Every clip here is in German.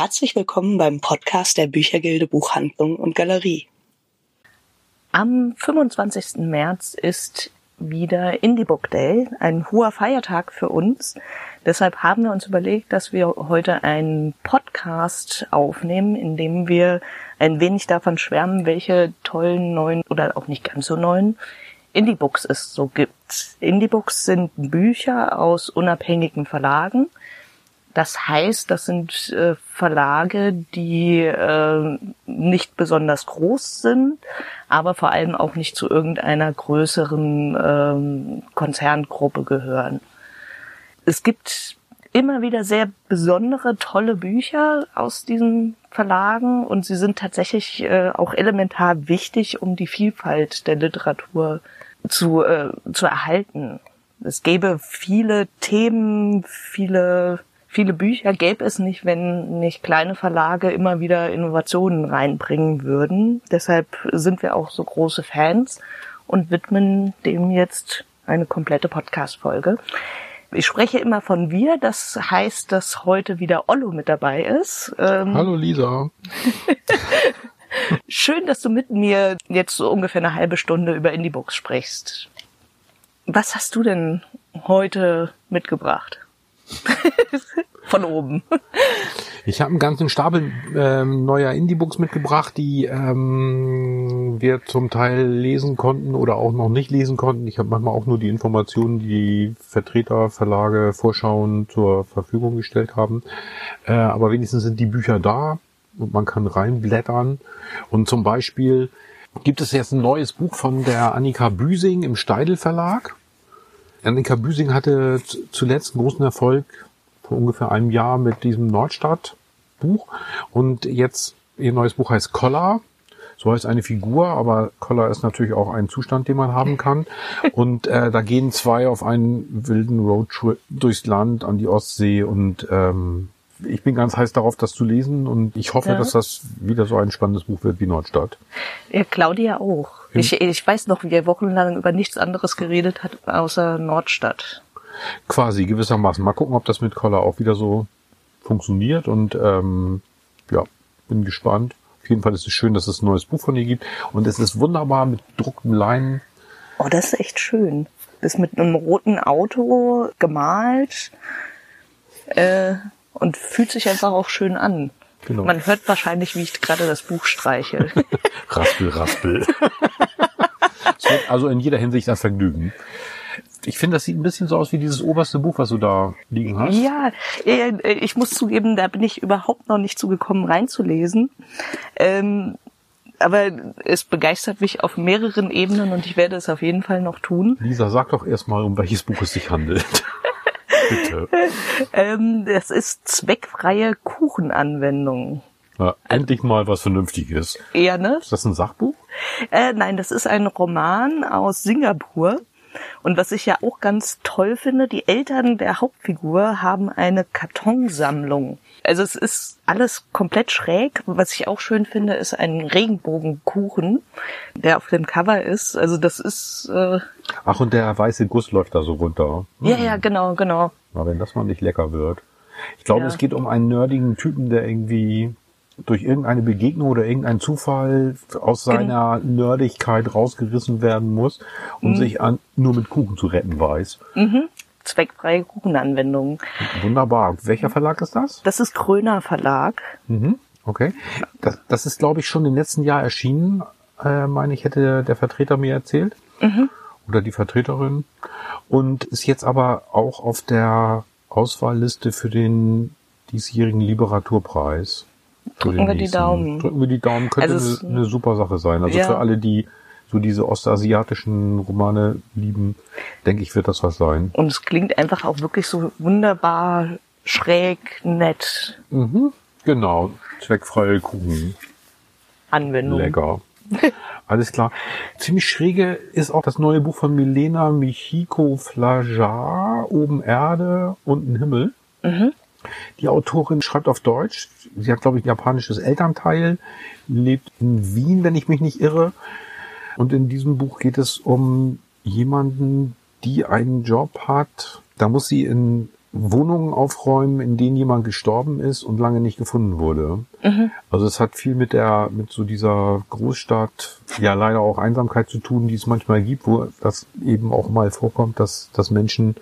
herzlich willkommen beim Podcast der Büchergilde Buchhandlung und Galerie. Am 25. März ist wieder Indie Book Day, ein hoher Feiertag für uns. Deshalb haben wir uns überlegt, dass wir heute einen Podcast aufnehmen, in dem wir ein wenig davon schwärmen, welche tollen neuen oder auch nicht ganz so neuen Indie-Books es so gibt. Indie-Books sind Bücher aus unabhängigen Verlagen. Das heißt, das sind äh, Verlage, die äh, nicht besonders groß sind, aber vor allem auch nicht zu irgendeiner größeren ähm, Konzerngruppe gehören. Es gibt immer wieder sehr besondere, tolle Bücher aus diesen Verlagen und sie sind tatsächlich äh, auch elementar wichtig, um die Vielfalt der Literatur zu, äh, zu erhalten. Es gäbe viele Themen, viele, viele Bücher gäbe es nicht, wenn nicht kleine Verlage immer wieder Innovationen reinbringen würden. Deshalb sind wir auch so große Fans und widmen dem jetzt eine komplette Podcast-Folge. Ich spreche immer von wir, das heißt, dass heute wieder Ollo mit dabei ist. Ähm Hallo Lisa. Schön, dass du mit mir jetzt so ungefähr eine halbe Stunde über Indiebooks sprichst. Was hast du denn heute mitgebracht? Von oben. Ich habe einen ganzen Stapel ähm, neuer Indiebooks mitgebracht, die ähm, wir zum Teil lesen konnten oder auch noch nicht lesen konnten. Ich habe manchmal auch nur die Informationen, die Vertreter, Verlage, Vorschauen zur Verfügung gestellt haben. Äh, aber wenigstens sind die Bücher da und man kann reinblättern. Und zum Beispiel gibt es jetzt ein neues Buch von der Annika Büsing im Steidel Verlag. Annika Büsing hatte zuletzt großen Erfolg vor ungefähr einem Jahr mit diesem Nordstadt-Buch. Und jetzt ihr neues Buch heißt Collar. So heißt eine Figur, aber Collar ist natürlich auch ein Zustand, den man haben kann. Und äh, da gehen zwei auf einen wilden Roadtrip durchs Land an die Ostsee und ähm, ich bin ganz heiß darauf, das zu lesen und ich hoffe, ja. dass das wieder so ein spannendes Buch wird wie Nordstadt. Ja, Claudia auch. Ich, ich weiß noch, wie er wochenlang über nichts anderes geredet hat, außer Nordstadt. Quasi, gewissermaßen. Mal gucken, ob das mit Collar auch wieder so funktioniert und ähm, ja, bin gespannt. Auf jeden Fall ist es schön, dass es ein neues Buch von ihr gibt und es ist wunderbar mit gedruckten Leinen. Oh, das ist echt schön. Das ist mit einem roten Auto gemalt. Äh, und fühlt sich einfach auch schön an. Genau. Man hört wahrscheinlich, wie ich gerade das Buch streiche. raspel, raspel. also in jeder Hinsicht ein Vergnügen. Ich finde, das sieht ein bisschen so aus wie dieses oberste Buch, was du da liegen hast. Ja, äh, ich muss zugeben, da bin ich überhaupt noch nicht zugekommen, reinzulesen. Ähm, aber es begeistert mich auf mehreren Ebenen und ich werde es auf jeden Fall noch tun. Lisa, sag doch erstmal, um welches Buch es sich handelt. Bitte. ähm, das ist zweckfreie Kuchenanwendung. Ja, endlich mal was Vernünftiges. Ja, ne? Ist das ein Sachbuch? Äh, nein, das ist ein Roman aus Singapur. Und was ich ja auch ganz toll finde, die Eltern der Hauptfigur haben eine Kartonsammlung. Also es ist alles komplett schräg. Was ich auch schön finde, ist ein Regenbogenkuchen, der auf dem Cover ist. Also das ist. Äh Ach, und der weiße Guss läuft da so runter. Hm. Ja, ja, genau, genau. Na, wenn das mal nicht lecker wird. Ich glaube, ja. es geht um einen nerdigen Typen, der irgendwie durch irgendeine Begegnung oder irgendeinen Zufall aus seiner Gen Nerdigkeit rausgerissen werden muss und mhm. sich an, nur mit Kuchen zu retten weiß. Mhm. Zweckfreie Kuchenanwendung. Wunderbar. Welcher Verlag ist das? Das ist Kröner Verlag. Mhm. Okay. Das, das ist, glaube ich, schon im letzten Jahr erschienen, äh, meine ich, hätte der Vertreter mir erzählt. Mhm. Oder die Vertreterin. Und ist jetzt aber auch auf der Auswahlliste für den diesjährigen Literaturpreis. Drücken wir die Daumen. Drücken wir die Daumen, könnte also eine, eine, super Sache sein. Also ja. für alle, die so diese ostasiatischen Romane lieben, denke ich, wird das was sein. Und es klingt einfach auch wirklich so wunderbar schräg, nett. Mhm, genau. Zweckfreie Kuchen. Anwendung. Lecker. Alles klar. Ziemlich schräge ist auch das neue Buch von Milena Michiko Flajar, Oben Erde, unten Himmel. Mhm. Die Autorin schreibt auf Deutsch. Sie hat, glaube ich, ein japanisches Elternteil, lebt in Wien, wenn ich mich nicht irre. Und in diesem Buch geht es um jemanden, die einen Job hat. Da muss sie in Wohnungen aufräumen, in denen jemand gestorben ist und lange nicht gefunden wurde. Also es hat viel mit der, mit so dieser Großstadt, ja leider auch Einsamkeit zu tun, die es manchmal gibt, wo das eben auch mal vorkommt, dass, dass Menschen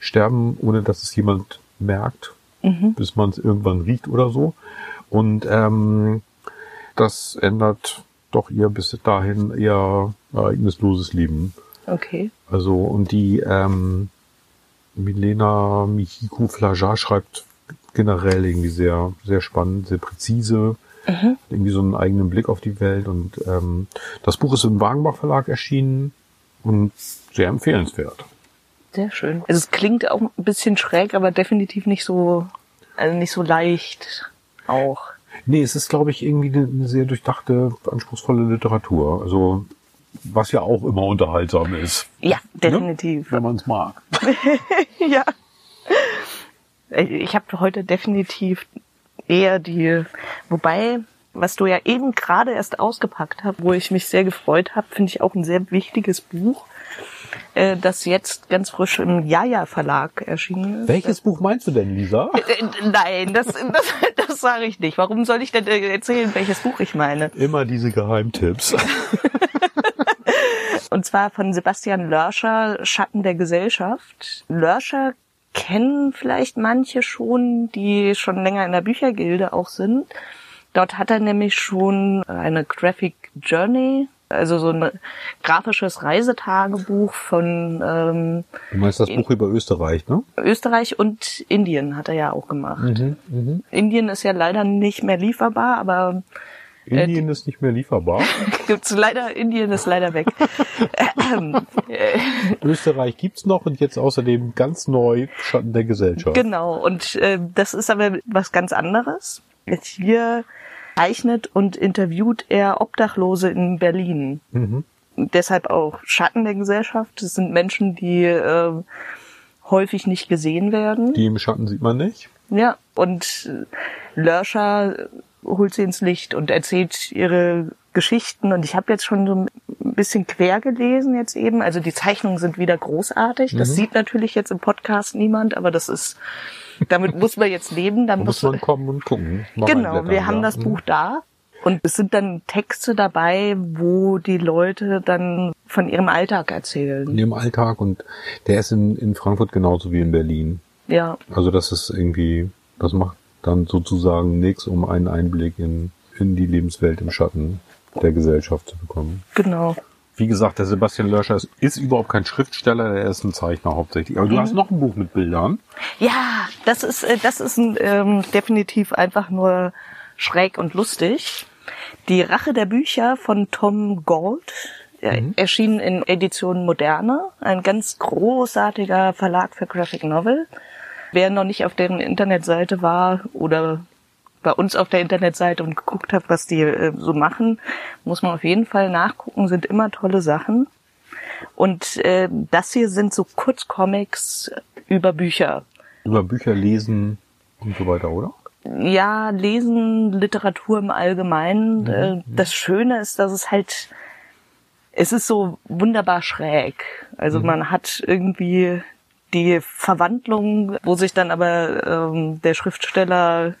sterben, ohne dass es jemand merkt, bis man es irgendwann riecht oder so. Und ähm, das ändert doch ihr bis dahin eher ereignisloses Leben. Okay. Also, und die ähm, Milena Mihiku Flajar schreibt generell irgendwie sehr, sehr spannend, sehr präzise, irgendwie so einen eigenen Blick auf die Welt. Und ähm, das Buch ist im Wagenbach Verlag erschienen und sehr empfehlenswert. Sehr schön. Also es klingt auch ein bisschen schräg, aber definitiv nicht so, also nicht so leicht auch. Nee, es ist, glaube ich, irgendwie eine, sehr durchdachte, anspruchsvolle Literatur. Also, was ja auch immer unterhaltsam ist, Ja, definitiv. wenn man es mag. ja. Ich habe heute definitiv eher die, wobei, was du ja eben gerade erst ausgepackt hast, wo ich mich sehr gefreut habe, finde ich auch ein sehr wichtiges Buch, äh, das jetzt ganz frisch im Jaja Verlag erschienen ist. Welches Buch meinst du denn, Lisa? Äh, Nein, das, das, das sage ich nicht. Warum soll ich denn äh, erzählen, welches Buch ich meine? Immer diese Geheimtipps. Und zwar von Sebastian Lörscher, Schatten der Gesellschaft. Lörscher kennen vielleicht manche schon, die schon länger in der Büchergilde auch sind. Dort hat er nämlich schon eine Graphic Journey, also so ein grafisches Reisetagebuch von ähm, Du meinst das Buch über Österreich, ne? Österreich und Indien hat er ja auch gemacht. Indien ist ja leider nicht mehr lieferbar, aber Indien ist nicht mehr lieferbar. gibt's leider, Indien ist leider weg. Äh, Österreich gibt's noch und jetzt außerdem ganz neu Schatten der Gesellschaft. Genau, und äh, das ist aber was ganz anderes. Jetzt hier zeichnet und interviewt er Obdachlose in Berlin. Deshalb auch Schatten der Gesellschaft. Das sind Menschen, die äh, häufig nicht gesehen werden. Die im Schatten sieht man nicht. Ja, und äh, Lörscher holt sie ins Licht und erzählt ihre Geschichten. Und ich habe jetzt schon so ein bisschen quer gelesen jetzt eben. Also die Zeichnungen sind wieder großartig. Das sieht natürlich jetzt im Podcast niemand, aber das ist, damit muss man jetzt leben. Da Da muss man kommen und gucken. Mal Genau, wir haben ja. das Buch da. Und es sind dann Texte dabei, wo die Leute dann von ihrem Alltag erzählen. in ihrem Alltag und der ist in, in Frankfurt genauso wie in Berlin. Ja, Also das ist irgendwie, das macht dann sozusagen nichts, um einen Einblick in, in die Lebenswelt im Schatten der Gesellschaft zu bekommen. genau. Wie gesagt, der Sebastian Lörscher ist, ist überhaupt kein Schriftsteller, er ist ein Zeichner hauptsächlich. Aber du hast noch ein Buch mit Bildern. Ja, das ist, äh, das ist ein, ähm, definitiv einfach nur schräg und lustig. Die Rache der Bücher von Tom Gold äh, erschienen in Edition Moderne, ein ganz großartiger Verlag für Graphic Novel. Wer noch nicht auf deren Internetseite war oder bei uns auf der Internetseite und geguckt hat, was die äh, so machen, muss man auf jeden Fall nachgucken, sind immer tolle Sachen. Und äh, das hier sind so Kurzcomics über Bücher. Über Bücher lesen und so weiter, oder? Ja, Lesen, Literatur im Allgemeinen. Äh, das Schöne ist, dass es halt, es ist so wunderbar schräg. Also man hat irgendwie die Verwandlung, wo sich dann aber ähm, der Schriftsteller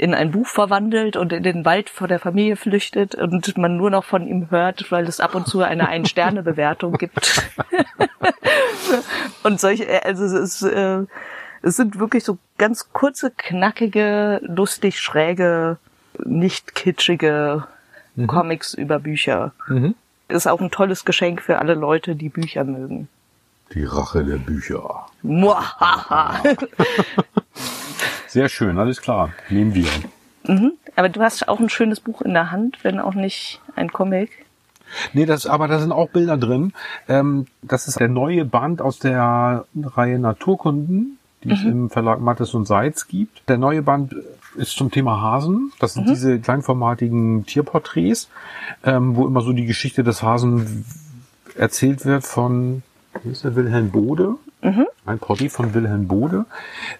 in ein Buch verwandelt und in den Wald vor der Familie flüchtet und man nur noch von ihm hört, weil es ab und zu eine Ein-Sterne-Bewertung gibt. und solche, also es ist, äh, es sind wirklich so ganz kurze, knackige, lustig schräge, nicht kitschige Comics über Bücher. Ist auch ein tolles Geschenk für alle Leute, die Bücher mögen. Die Rache der Bücher. Muahaha. Sehr schön, alles klar. Nehmen wir. Aber du hast auch ein schönes Buch in der Hand, wenn auch nicht ein Comic. Nee, das, aber da sind auch Bilder drin. Ähm, das ist der neue Band aus der Reihe Naturkunden, die es im Verlag Mattes und Seitz gibt. Der neue Band ist zum Thema Hasen. Das sind diese kleinformatigen Tierporträts, ähm, wo immer so die Geschichte des Hasen erzählt wird von, wie ist der, Wilhelm Bode? Ein Porträt von Wilhelm Bode.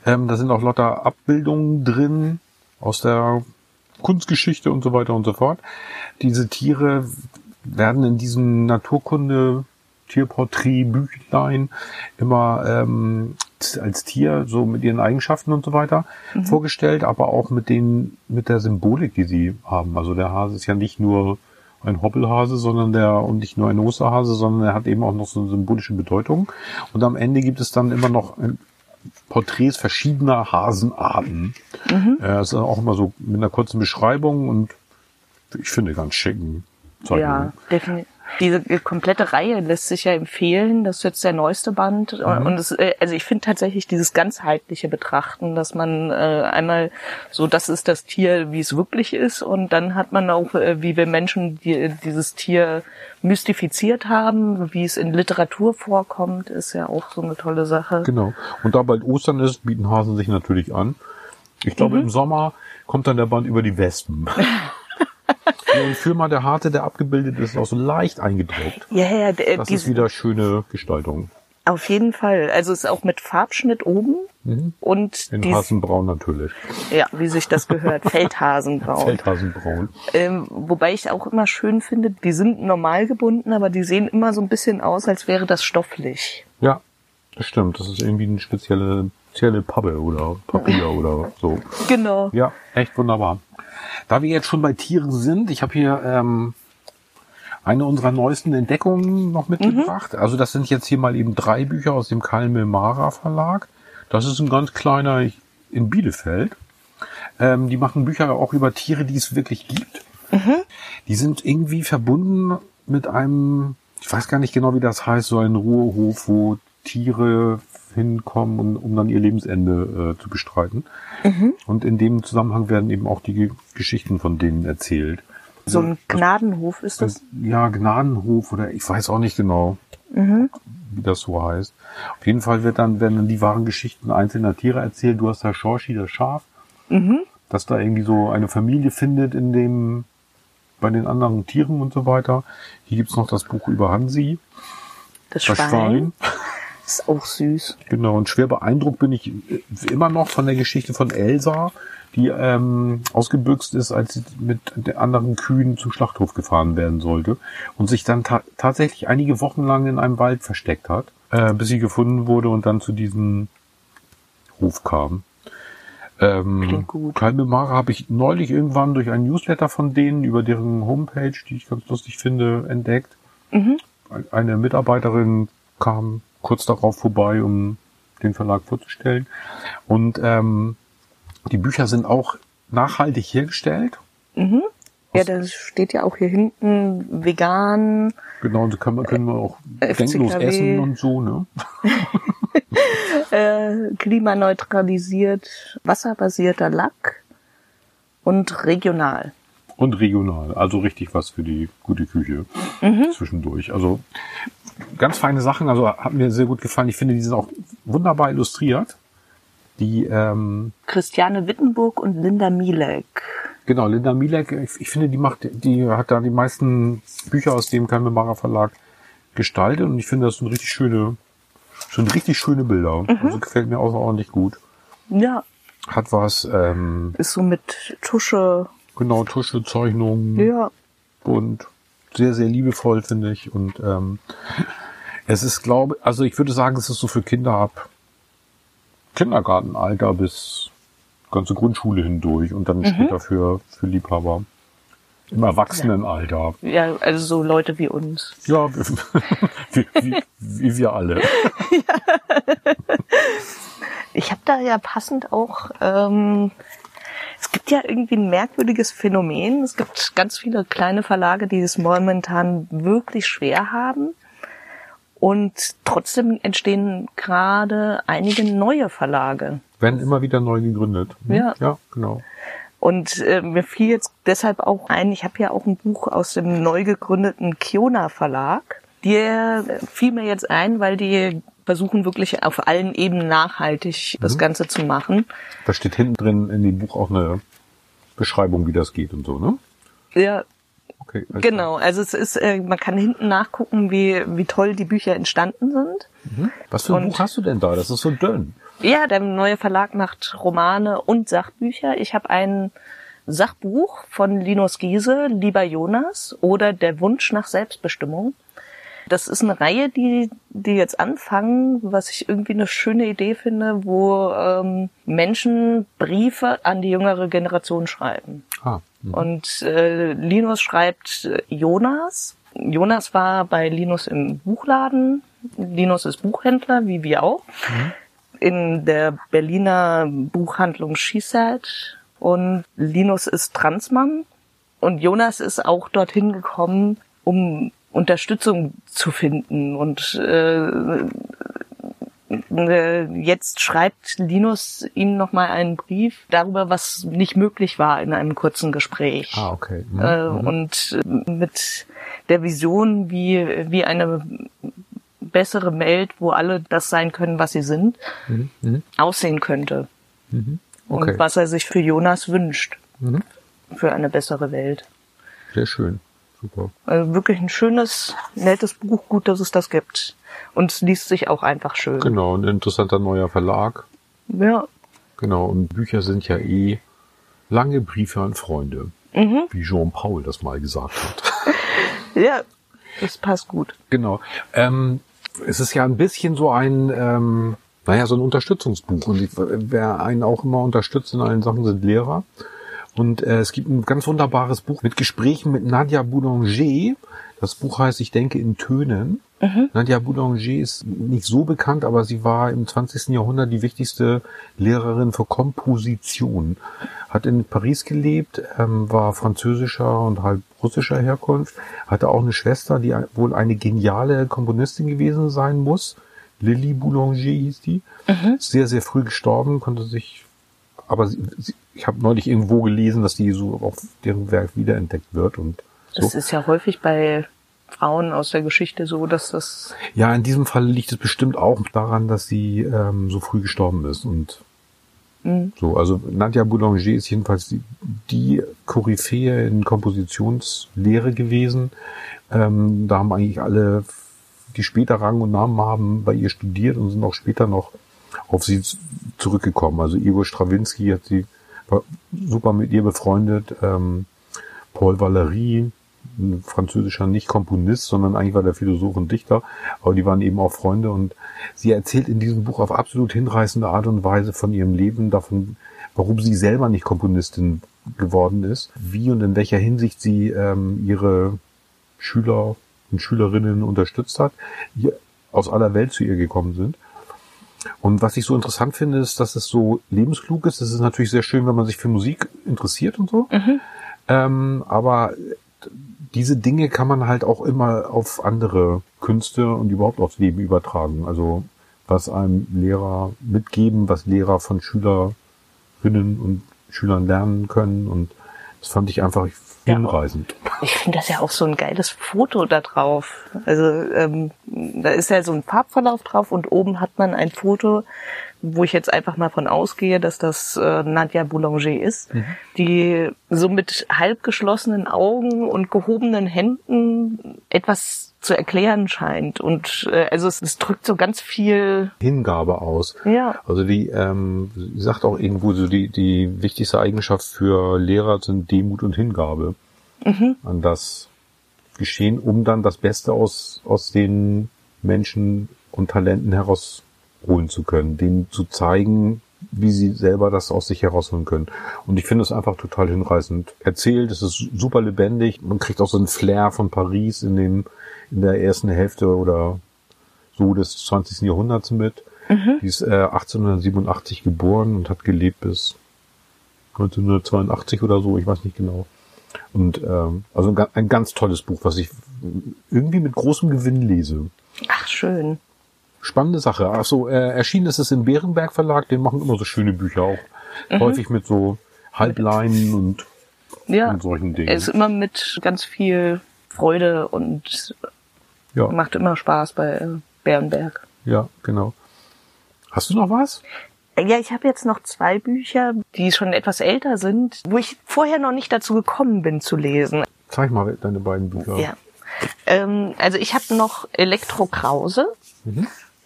Ähm, da sind auch lauter Abbildungen drin aus der Kunstgeschichte und so weiter und so fort. Diese Tiere werden in diesem Naturkunde Tierporträt Büchlein immer ähm, als Tier, so mit ihren Eigenschaften und so weiter vorgestellt, aber auch mit den, mit der Symbolik, die sie haben. Also der Hase ist ja nicht nur ein Hoppelhase, sondern der, und nicht nur ein Osterhase, sondern er hat eben auch noch so eine symbolische Bedeutung. Und am Ende gibt es dann immer noch ein Porträts verschiedener Hasenarten. Äh, Das ist auch immer so mit einer kurzen Beschreibung und ich finde ganz schicken Zeichnungen. Ja, definitiv. Diese komplette Reihe lässt sich ja empfehlen. Das ist jetzt der neueste Band. Mhm. Und es, äh, also ich finde tatsächlich dieses ganzheitliche Betrachten, dass man äh, einmal so, das ist das Tier, wie es wirklich ist. Und dann hat man auch, äh, wie wir Menschen die, dieses Tier mystifiziert haben, wie es in Literatur vorkommt, ist ja auch so eine tolle Sache. Genau. Und da bald Ostern ist, bieten Hasen sich natürlich an. Ich glaube, Mhm. im Sommer kommt dann der Band über die Wespen. Und Firma der Harte, der abgebildet ist, auch so leicht eingedruckt. Ja, ja, d- äh, Das ist wieder schöne Gestaltung. auf jeden Fall. Also es ist auch mit Farbschnitt oben und In dies, Hasenbraun natürlich. ja, wie sich das gehört, Feldhasenbraun. Feldhasenbraun. Ähm, wobei ich auch immer schön finde, die sind normal gebunden, aber die sehen immer so ein bisschen aus, als wäre das stofflich. Ja, das stimmt. Das ist irgendwie eine spezielle, spezielle Pappe oder Papier oder so. Genau. Ja, echt wunderbar. Da wir jetzt schon bei Tieren sind, ich habe hier ähm, eine unserer neuesten Entdeckungen noch mitgebracht. Also das sind jetzt hier mal eben drei Bücher aus dem Kalmel Mara Verlag. Das ist ein ganz kleiner in Bielefeld. Ähm, die machen Bücher auch über Tiere, die es wirklich gibt. Die sind irgendwie verbunden mit einem, ich weiß gar nicht genau, wie das heißt, so ein Ruhehof, wo Tiere hinkommen, um, um dann ihr Lebensende äh, zu bestreiten. Und in dem Zusammenhang werden eben auch die Ge- Geschichten von denen erzählt. So ein Gnadenhof ist das. Ja, Gnadenhof oder ich weiß auch nicht genau, wie das so heißt. Auf jeden Fall wird dann, werden dann die wahren Geschichten einzelner Tiere erzählt. Du hast da Shoshi, das Schaf, das da irgendwie so eine Familie findet in dem, bei den anderen Tieren und so weiter. Hier gibt's noch das Buch über Hansi, Das das Schwein. Schwein. Ist auch süß. Genau, und schwer beeindruckt bin ich äh, immer noch von der Geschichte von Elsa, die ähm, ausgebüxt ist, als sie mit den anderen Kühen zum Schlachthof gefahren werden sollte und sich dann ta tatsächlich einige Wochen lang in einem Wald versteckt hat, äh, bis sie gefunden wurde und dann zu diesem Hof kam. Ähm, Klingt gut. Kalme Mara habe ich neulich irgendwann durch einen Newsletter von denen über deren Homepage, die ich ganz lustig finde, entdeckt. Eine Mitarbeiterin kam kurz darauf vorbei, um den Verlag vorzustellen. Und ähm, die Bücher sind auch nachhaltig hergestellt. Ja, das steht ja auch hier hinten vegan. Genau, und man, können wir auch FCKW. denklos essen und so, ne? äh, klimaneutralisiert, wasserbasierter Lack und regional. Und regional, also richtig was für die gute Küche zwischendurch. Also ganz feine Sachen, also hat mir sehr gut gefallen. Ich finde, die sind auch wunderbar illustriert. Die, ähm, Christiane Wittenburg und Linda Mielek. genau, Linda Milek, ich, ich finde, die macht, die hat da die meisten Bücher aus dem Kalmemara Verlag gestaltet und ich finde, das sind richtig schöne, schon richtig schöne Bilder. Also gefällt mir außerordentlich gut. Ja, Hat was, ähm, ist so mit Tusche. genau, Tusche, Zeichnungen. Ja, und sehr, sehr liebevoll, finde ich. Und ähm, es ist, glaube also ich würde sagen, es ist so für Kinder ab Kindergartenalter bis ganze Grundschule hindurch und dann später für, für Liebhaber. Im Erwachsenenalter. ja, also so Leute wie uns. Ja, wie, wie, wie wir alle. Ich habe da ja passend auch, ähm, es gibt ja irgendwie ein merkwürdiges Phänomen. Es gibt ganz viele kleine Verlage, die es momentan wirklich schwer haben. Und trotzdem entstehen gerade einige neue Verlage. Werden immer wieder neu gegründet. Hm? Ja. Ja, genau. Und äh, mir fiel jetzt deshalb auch ein, ich habe ja auch ein Buch aus dem neu gegründeten Kiona Verlag. Der fiel mir jetzt ein, weil die versuchen wirklich auf allen Ebenen nachhaltig das Ganze zu machen. Da steht hinten drin in dem Buch auch eine Beschreibung, wie das geht und so, ne? Ja, Okay. alles genau. Also es ist, äh, man kann hinten nachgucken, wie, wie toll die Bücher entstanden sind. klar. Was für ein Und- Buch hast du denn da? Das ist so dünn. Ja, der neue Verlag macht Romane und Sachbücher. Ich habe ein Sachbuch von Linus Giese, Lieber Jonas oder Der Wunsch nach Selbstbestimmung. Das ist eine Reihe, die, die jetzt anfangen, was ich irgendwie eine schöne Idee finde, wo ähm, Menschen Briefe an die jüngere Generation schreiben. Ah, mhm. Und äh, Linus schreibt äh, Jonas. Jonas war bei Linus im Buchladen. Linus ist Buchhändler, wie wir auch. In der Berliner Buchhandlung SheSaid. Und Linus ist Transmann. Und Jonas ist auch dorthin gekommen, um Unterstützung zu finden. Und äh, äh, jetzt schreibt Linus ihm nochmal einen Brief darüber, was nicht möglich war in einem kurzen Gespräch. Ah, okay. Mhm. Äh, und äh, mit der Vision, wie, wie eine bessere Welt, wo alle das sein können, was sie sind, Mhm. Mhm. aussehen könnte. Mhm. Okay. Und was er sich für Jonas wünscht. Mhm. Für eine bessere Welt. Sehr schön. Super. Also wirklich ein schönes, nettes Buch, gut, dass es das gibt. Und es liest sich auch einfach schön. Genau, ein interessanter neuer Verlag. Ja. Genau, und Bücher sind ja eh lange Briefe an Freunde. Mhm. Wie Jean-Paul das mal gesagt hat. Ja, das passt gut. Genau. Ähm, es ist ja ein bisschen so ein, ähm, naja, so ein Unterstützungsbuch. Und ich, wer einen auch immer unterstützt in allen Sachen, sind Lehrer. Und äh, es gibt ein ganz wunderbares Buch mit Gesprächen mit Nadia Boulanger. Das Buch heißt Ich denke in Tönen. Nadia Boulanger ist nicht so bekannt, aber sie war im 20. Jahrhundert die wichtigste Lehrerin für Komposition. Hat in Paris gelebt, ähm, war französischer und halb russischer Herkunft, hatte auch eine Schwester, die wohl eine geniale Komponistin gewesen sein muss. Lily Boulanger hieß die. Ist Sehr, sehr früh gestorben, konnte sich, aber sie, sie, ich habe neulich irgendwo gelesen, dass die so auf deren Werk wiederentdeckt wird und so. Das ist ja häufig bei Frauen aus der Geschichte so, dass das Ja, in diesem Fall liegt es bestimmt auch daran, dass sie ähm, so früh gestorben ist und Mhm. so. Also Nadia Boulanger ist jedenfalls die, die Koryphäe in Kompositionslehre gewesen. Ähm, da haben eigentlich alle, die später Rang und Namen haben, bei ihr studiert und sind auch später noch auf sie zurückgekommen. Also Igor Strawinski hat sie super mit ihr befreundet. Ähm, Paul Valéry, ein französischer nicht Komponist, sondern eigentlich war der Philosoph und Dichter, aber die waren eben auch Freunde und sie erzählt in diesem Buch auf absolut hinreißende Art und Weise von ihrem Leben, davon, warum sie selber nicht Komponistin geworden ist, wie und in welcher Hinsicht sie ähm, ihre Schüler und Schülerinnen unterstützt hat, die aus aller Welt zu ihr gekommen sind. Und was ich so interessant finde, ist, dass es so lebensklug ist. Es ist natürlich sehr schön, wenn man sich für Musik interessiert und so. Ähm, aber diese Dinge kann man halt auch immer auf andere Künste und überhaupt aufs Leben übertragen. Also was einem Lehrer mitgeben, was Lehrer von Schülerinnen und Schülern lernen können. Und das fand ich einfach Ja. Hinreißend. Ich finde das ja auch so ein geiles Foto da drauf. Also ähm, da ist ja so ein Farbverlauf drauf und oben hat man ein Foto, wo ich jetzt einfach mal von ausgehe, dass das äh, Nadia Boulanger ist, die so mit halb geschlossenen Augen und gehobenen Händen etwas zu erklären scheint. Und äh, also es, es drückt so ganz viel. Hingabe aus. Ja. Also die, ähm, sie sagt auch irgendwo so, die, die wichtigste Eigenschaft für Lehrer sind Demut und Hingabe an das Geschehen, um dann das Beste aus, aus den Menschen und Talenten herausholen zu können, denen zu zeigen, wie sie selber das aus sich herausholen können. Und ich finde es einfach total hinreißend erzählt. Es ist super lebendig. Man kriegt auch so einen Flair von Paris in dem, in der ersten Hälfte oder so des 20. Jahrhunderts mit. Die ist äh, 1887 geboren und hat gelebt bis 1982 oder so, ich weiß nicht genau. Und ähm, also ein, ein ganz tolles Buch, was ich irgendwie mit großem Gewinn lese. Ach, schön. Spannende Sache. Achso, äh, erschienen ist es im Bärenberg Verlag, den machen immer so schöne Bücher auch. Häufig mit so Halbleinen und, Ja. und solchen Dingen. Er ist immer mit ganz viel Freude und ja, macht immer Spaß bei äh, Bärenberg. ja, genau. Hast du noch was? Ja, ich habe jetzt noch zwei Bücher, die schon etwas älter sind, wo ich vorher noch nicht dazu gekommen bin zu lesen. Zeig mal deine beiden Bücher. Ja. Ähm, also ich habe noch Elektro Krause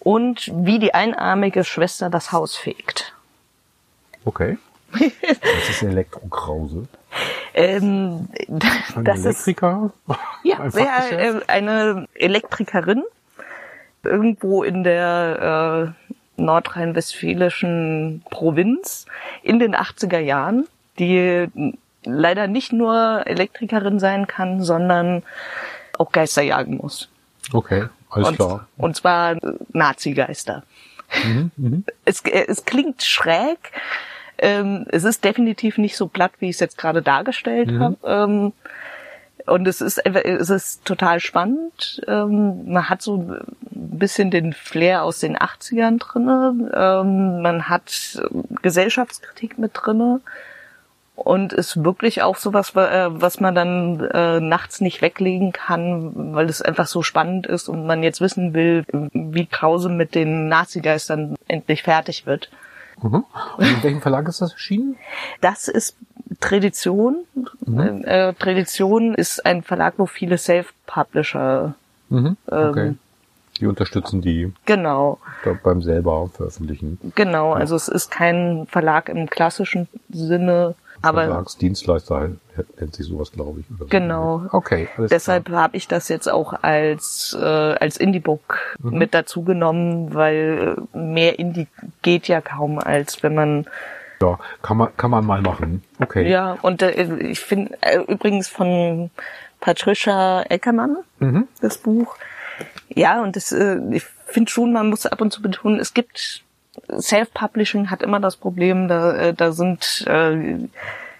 und wie die einarmige Schwester das Haus fegt. Okay. Das ist Elektrokrause. Ähm, Ein das ist Elektriker? ja, Ein ja Fachgeschäft? äh, eine Elektrikerin irgendwo in der äh, nordrhein-westfälischen Provinz in den 80er Jahren, die leider nicht nur Elektrikerin sein kann, sondern auch Geister jagen muss. Okay, alles und, klar. und zwar Nazi-Geister. Es, äh, es klingt schräg. Ähm, es ist definitiv nicht so platt, wie ich es jetzt gerade dargestellt habe. Ähm, und es ist, einfach- es ist total spannend. Ähm, man hat so ein bisschen den Flair aus den 80ern drinne. Ähm, man hat Gesellschaftskritik mit drinne. Und ist wirklich auch sowas, wa- äh, was man dann äh, nachts nicht weglegen kann, weil es einfach so spannend ist und man jetzt wissen will, wie Krause mit den Nazi-Geistern endlich fertig wird. Mhm. Und in welchem Verlag ist das erschienen? Das ist Tradition. Äh, Tradition ist ein Verlag, wo viele Self-Publisher, Mhm. Okay. Ähm, Die unterstützen die genau, beim selber veröffentlichen. genau. Also es ist kein Verlag im klassischen Sinne, aber Verlagsdienstleister nennt sich sowas, glaube ich. So. Genau. Okay, Deshalb habe ich das jetzt auch als äh, als Indie-Book Mhm. mit dazu genommen, weil äh, mehr Indie geht ja kaum, als wenn man. Ja, kann man, kann man mal machen. Okay. ja und äh, ich finde äh, übrigens von Patricia Eckermann Mhm. das Buch ja und das, äh, ich finde schon, man muss ab und zu betonen, es gibt Self-Publishing hat immer das Problem, da äh, da sind äh,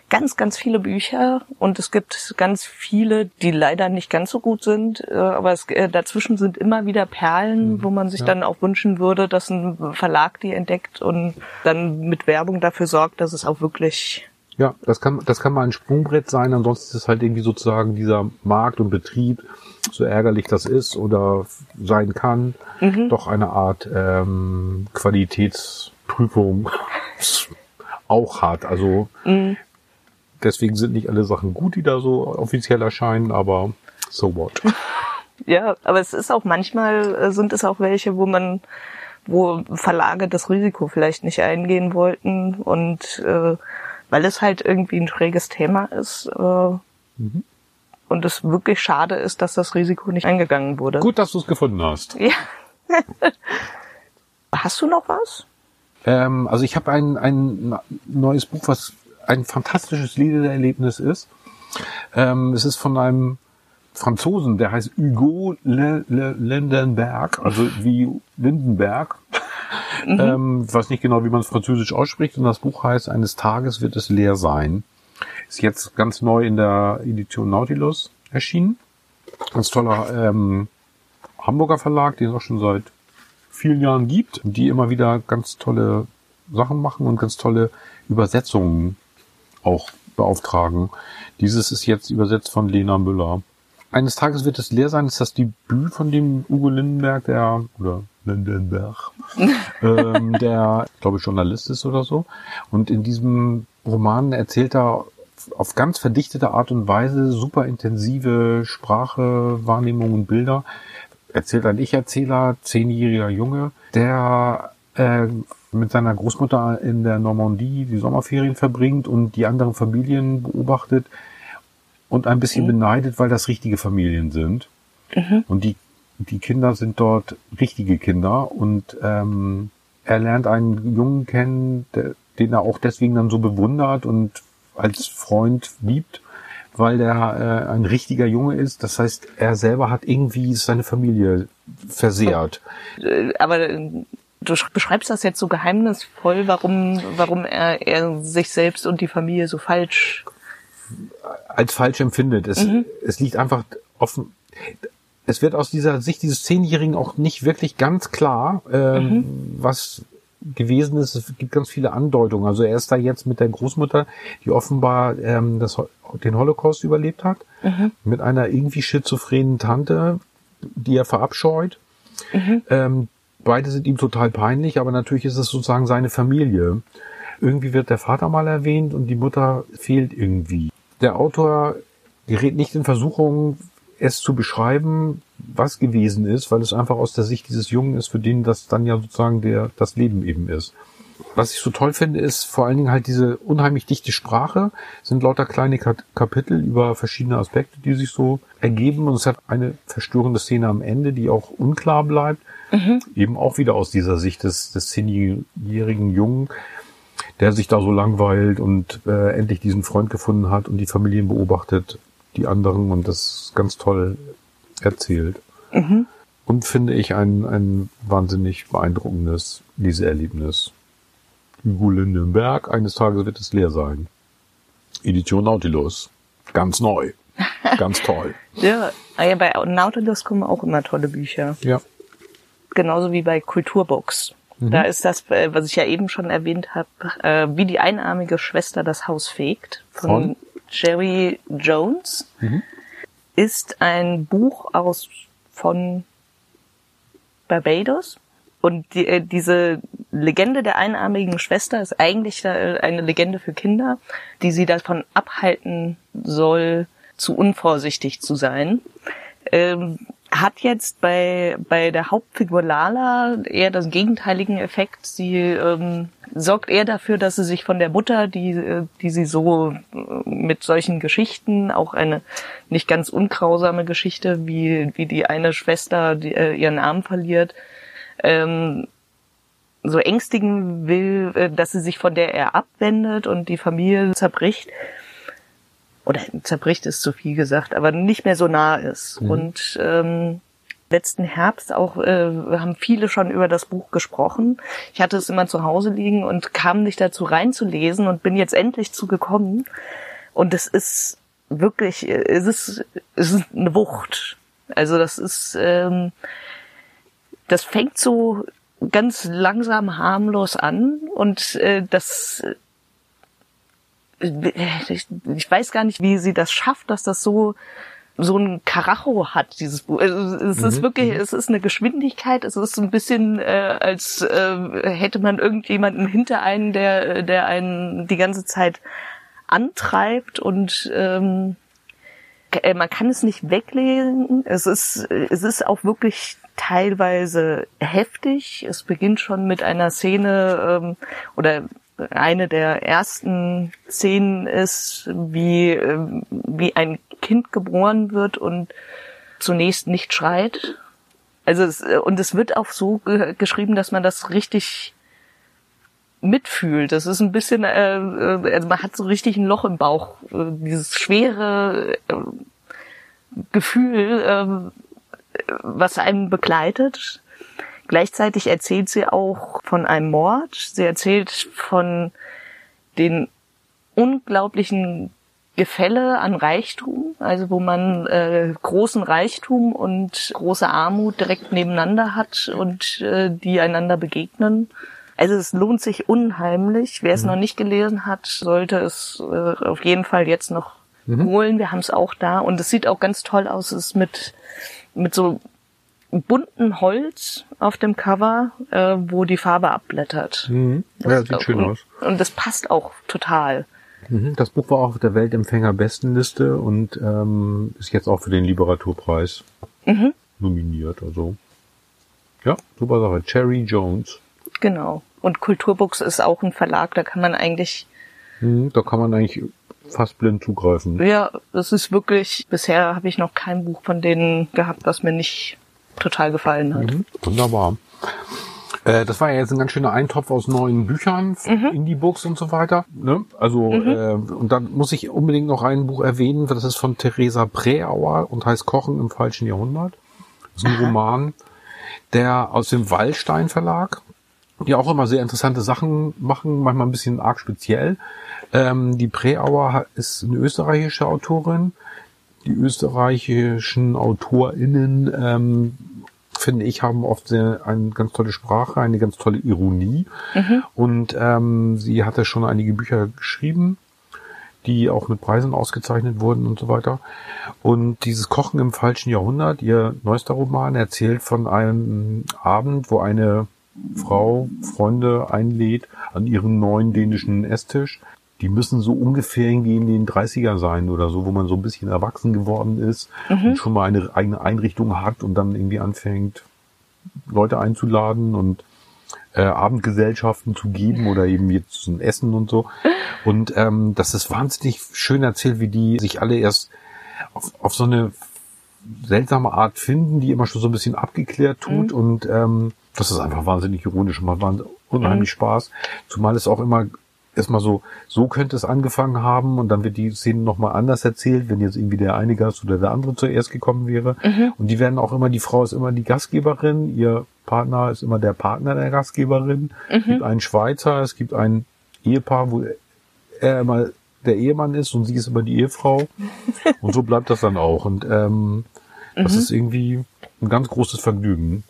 ganz, ganz viele Bücher und es gibt ganz viele, die leider nicht ganz so gut sind, äh, aber es, äh, dazwischen sind immer wieder Perlen, wo man sich Ja. dann auch wünschen würde, dass ein Verlag die entdeckt und dann mit Werbung dafür sorgt, dass es auch wirklich Ja, das kann, das kann mal ein Sprungbrett sein, ansonsten ist es halt irgendwie sozusagen dieser Markt und Betrieb, so ärgerlich das ist oder sein kann, doch eine Art ähm, Qualitätsprüfung auch hat. Also deswegen sind nicht alle Sachen gut, die da so offiziell erscheinen, aber so what. Ja, aber es ist auch manchmal äh, sind es auch welche, wo man, wo Verlage das Risiko vielleicht nicht eingehen wollten und äh, weil es halt irgendwie ein schräges Thema ist äh, und es wirklich schade ist, dass das Risiko nicht eingegangen wurde. Gut, dass du es gefunden hast. Ja. Hast du noch was? Ähm, also ich habe ein, ein neues Buch, was ein fantastisches Leseerlebnis ist. Ähm, es ist von einem Franzosen, der heißt Hugo Le, Le, Lindenberg, also wie Lindenberg. Ähm, ich weiß nicht genau, wie man es französisch ausspricht. Und das Buch heißt, eines Tages wird es leer sein. Ist jetzt ganz neu in der Edition Nautilus erschienen. Ganz toller ähm, Hamburger Verlag, den es auch schon seit vielen Jahren gibt, die immer wieder ganz tolle Sachen machen und ganz tolle Übersetzungen auch beauftragen. Dieses ist jetzt übersetzt von Lena Müller. Eines Tages wird es leer sein, ist das Debüt von dem Ugo Lindenberg, der, oder Lindenberg, ähm, der, glaube ich, Journalist ist oder so. Und in diesem Roman erzählt er auf ganz verdichtete Art und Weise super intensive Sprache, Wahrnehmung und Bilder. Erzählt ein Ich-Erzähler, zehnjähriger Junge, der äh, mit seiner Großmutter in der Normandie die Sommerferien verbringt und die anderen Familien beobachtet und ein bisschen beneidet, weil das richtige Familien sind. Und die, die Kinder sind dort richtige Kinder und ähm, er lernt einen Jungen kennen, der, den er auch deswegen dann so bewundert und als Freund liebt, weil der äh, ein richtiger Junge ist. Das heißt, er selber hat irgendwie seine Familie versehrt. Äh, Aber äh, du sch- beschreibst das jetzt so geheimnisvoll, warum, warum er, er sich selbst und die Familie so falsch. als falsch empfindet. Es, es liegt einfach offen. Es wird aus dieser Sicht dieses Zehnjährigen auch nicht wirklich ganz klar, ähm, was gewesen ist. Es gibt ganz viele Andeutungen. Also er ist da jetzt mit der Großmutter, die offenbar ähm, das, den Holocaust überlebt hat, mit einer irgendwie schizophrenen Tante, die er verabscheut. Ähm, beide sind ihm total peinlich, aber natürlich ist es sozusagen seine Familie. Irgendwie wird der Vater mal erwähnt und die Mutter fehlt irgendwie. Der Autor gerät nicht in Versuchung, es zu beschreiben, was gewesen ist, weil es einfach aus der Sicht dieses Jungen ist, für den das dann ja sozusagen der, das Leben eben ist. was ich so toll finde, ist vor allen Dingen halt diese unheimlich dichte Sprache. Es sind lauter kleine Kapitel über verschiedene Aspekte, die sich so ergeben. Und es hat eine verstörende Szene am Ende, die auch unklar bleibt. Mhm. Eben auch wieder aus dieser Sicht des, des zehnjährigen Jungen, der sich da so langweilt und äh, endlich diesen Freund gefunden hat und die Familien beobachtet, die anderen und das ganz toll erzählt. Mhm. Und finde ich ein, ein wahnsinnig beeindruckendes Leseerlebnis. Hugo Lindenberg, eines Tages wird es leer sein. Edition Nautilus. Ganz neu. Ganz toll. ja, bei Nautilus kommen auch immer tolle Bücher. Ja. Genauso wie bei Kulturbooks. Mhm. Da ist das, äh, was ich ja eben schon erwähnt habe, äh, wie die einarmige Schwester das Haus fegt von, von? Jerry Jones. Mhm. Ist ein Buch aus von Barbados. Und die, äh, diese Legende der einarmigen Schwester ist eigentlich äh, eine Legende für Kinder, die sie davon abhalten soll, zu unvorsichtig zu sein. Ähm, hat jetzt bei, bei der Hauptfigur Lala eher das gegenteiligen Effekt. Sie ähm, sorgt eher dafür, dass sie sich von der Mutter, die, äh, die sie so äh, mit solchen Geschichten, auch eine nicht ganz ungrausame Geschichte, wie, wie die eine Schwester die, äh, ihren Arm verliert, ähm, so ängstigen will, äh, dass sie sich von der er abwendet und die Familie zerbricht. Oder zerbricht ist zu viel gesagt, aber nicht mehr so nah ist. Mhm. Und ähm, letzten Herbst auch äh, haben viele schon über das Buch gesprochen. Ich hatte es immer zu Hause liegen und kam nicht dazu reinzulesen und bin jetzt endlich zugekommen. Und es ist wirklich, es ist, es ist eine Wucht. Also das ist, ähm, das fängt so ganz langsam harmlos an und äh, das äh, ich, ich weiß gar nicht, wie sie das schafft, dass das so so ein Karacho hat, dieses Buch. Also, es ist mhm, wirklich, mhm. es ist eine Geschwindigkeit, es ist ein bisschen, äh, als äh, hätte man irgendjemanden hinter einen, der, der einen die ganze Zeit antreibt und ähm, äh, man kann es nicht weglegen. Es ist, es ist auch wirklich teilweise heftig. Es beginnt schon mit einer Szene ähm, oder eine der ersten Szenen ist, wie, ähm, wie ein Kind geboren wird und zunächst nicht schreit. Also es, und es wird auch so geschrieben, dass man das richtig mitfühlt. Das ist ein bisschen, äh, äh, also man hat so richtig ein Loch im Bauch, äh, dieses schwere äh, Gefühl, äh, was einem begleitet. Gleichzeitig erzählt sie auch von einem Mord. Sie erzählt von den unglaublichen Gefälle an Reichtum, also wo man äh, großen Reichtum und große Armut direkt nebeneinander hat und äh, die einander begegnen. Also es lohnt sich unheimlich. Wer es mhm. noch nicht gelesen hat, sollte es äh, auf jeden Fall jetzt noch mhm. holen. Wir haben es auch da und es sieht auch ganz toll aus. Es ist mit mit so bunten Holz auf dem Cover, äh, wo die Farbe abblättert. Mhm. Ja, sieht schön und, aus. Und das passt auch total. Mhm. Das Buch war auch auf der Weltempfänger-Bestenliste und ähm, ist jetzt auch für den Literaturpreis mhm. nominiert. Also ja, super Sache. Cherry Jones. Genau. Und Kulturbooks ist auch ein Verlag, da kann man eigentlich. Mhm, da kann man eigentlich fast blind zugreifen. Ja, das ist wirklich, bisher habe ich noch kein Buch von denen gehabt, was mir nicht total gefallen hat. Mhm, wunderbar. Äh, das war ja jetzt ein ganz schöner Eintopf aus neuen Büchern, mhm. Indie-Books und so weiter. Ne? Also, mhm. äh, und dann muss ich unbedingt noch ein Buch erwähnen, das ist von Theresa Präauer und heißt Kochen im falschen Jahrhundert. Das ist ein Aha. Roman, der aus dem Wallstein Verlag, die auch immer sehr interessante Sachen machen, manchmal ein bisschen arg speziell. Ähm, die Präauer ist eine österreichische Autorin, die österreichischen AutorInnen, ähm, finde ich, haben oft sehr, eine ganz tolle Sprache, eine ganz tolle Ironie. Mhm. Und ähm, sie hatte schon einige Bücher geschrieben, die auch mit Preisen ausgezeichnet wurden und so weiter. Und dieses Kochen im falschen Jahrhundert, ihr neuester Roman, erzählt von einem Abend, wo eine Frau Freunde einlädt an ihren neuen dänischen Esstisch die müssen so ungefähr irgendwie in den 30er sein oder so, wo man so ein bisschen erwachsen geworden ist mhm. und schon mal eine eigene Einrichtung hat und dann irgendwie anfängt, Leute einzuladen und äh, Abendgesellschaften zu geben oder eben jetzt zum Essen und so. Und ähm, das ist wahnsinnig schön erzählt, wie die sich alle erst auf, auf so eine seltsame Art finden, die immer schon so ein bisschen abgeklärt tut Mhm. und ähm, das ist einfach wahnsinnig ironisch und macht unheimlich Mhm. Spaß. Zumal es auch immer erstmal so, so könnte es angefangen haben und dann wird die Szene nochmal anders erzählt, wenn jetzt irgendwie der eine Gast oder der andere zuerst gekommen wäre. Mhm. Und die werden auch immer, die Frau ist immer die Gastgeberin, ihr Partner ist immer der Partner der Gastgeberin. Es gibt einen Schweizer, es gibt ein Ehepaar, wo er immer der Ehemann ist und sie ist immer die Ehefrau. Und so bleibt das dann auch. Und ähm, das ist irgendwie ein ganz großes Vergnügen.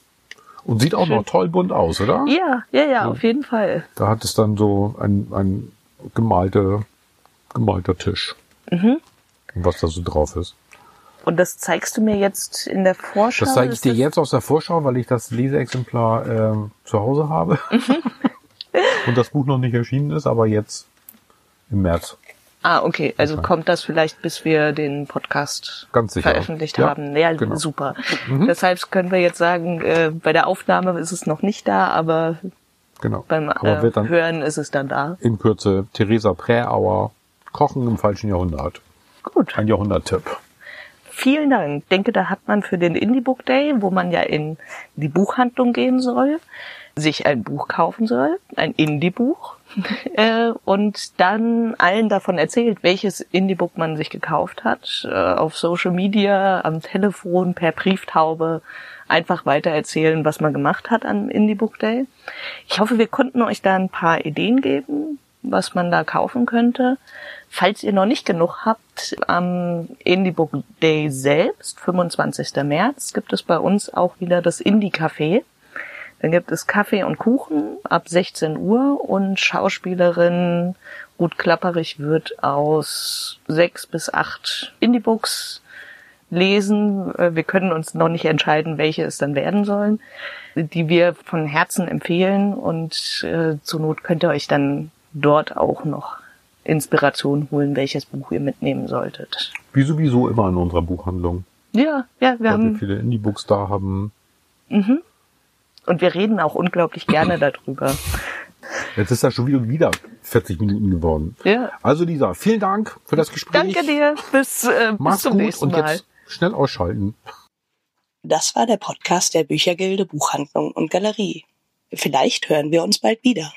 Und sieht auch Schön. noch toll bunt aus, oder? Ja, ja, ja, auf jeden Fall. Da hat es dann so ein, ein gemalte, gemalter Tisch. Mhm. Und was da so drauf ist. Und das zeigst du mir jetzt in der Vorschau? Das zeige ich dir jetzt aus der Vorschau, weil ich das Leseexemplar ähm, zu Hause habe. Mhm. Und das Buch noch nicht erschienen ist, aber jetzt im März. Ah, okay. Also kommt das vielleicht, bis wir den Podcast veröffentlicht Ja, haben. Ja, genau. super. Mhm. Deshalb können wir jetzt sagen, äh, bei der Aufnahme ist es noch nicht da, aber Genau. beim aber äh, Hören ist es dann da. in Kürze Theresa Präauer Kochen im falschen Jahrhundert. Gut. Ein Jahrhundert-Tipp. Vielen Dank. Ich denke, da hat man für den Indie Book Day, wo man ja in die Buchhandlung gehen soll, sich ein Buch kaufen soll, ein Indie-Buch, äh, und dann allen davon erzählt, welches Indie-Book man sich gekauft hat, äh, auf Social Media, am Telefon, per Brieftaube, einfach weiter erzählen, was man gemacht hat am Indie Book Day. Ich hoffe, wir konnten euch da ein paar Ideen geben, was man da kaufen könnte. Falls ihr noch nicht genug habt, am Indie Book Day selbst, 25. März, gibt es bei uns auch wieder das Indie Café. Dann gibt es Kaffee und Kuchen ab 16 Uhr und Schauspielerin Ruth Klapperich wird aus sechs bis acht Indie-Books lesen. Äh, Wir können uns noch nicht entscheiden, welche es dann werden sollen, die wir von Herzen empfehlen und äh, zur Not könnt ihr euch dann dort auch noch Inspiration holen, welches Buch ihr mitnehmen solltet. Wie sowieso immer in unserer Buchhandlung. Ja, ja, wir Weil wir haben viele Indie-Books da haben. Und wir reden auch unglaublich gerne darüber. Jetzt ist das schon wieder, wieder 40 Minuten geworden. Ja. Also Lisa, vielen Dank für das Gespräch. Danke dir. Bis, äh, bis Mach's zum gut nächsten und Mal. jetzt schnell ausschalten. Das war der Podcast der Büchergilde Buchhandlung und Galerie. Vielleicht hören wir uns bald wieder.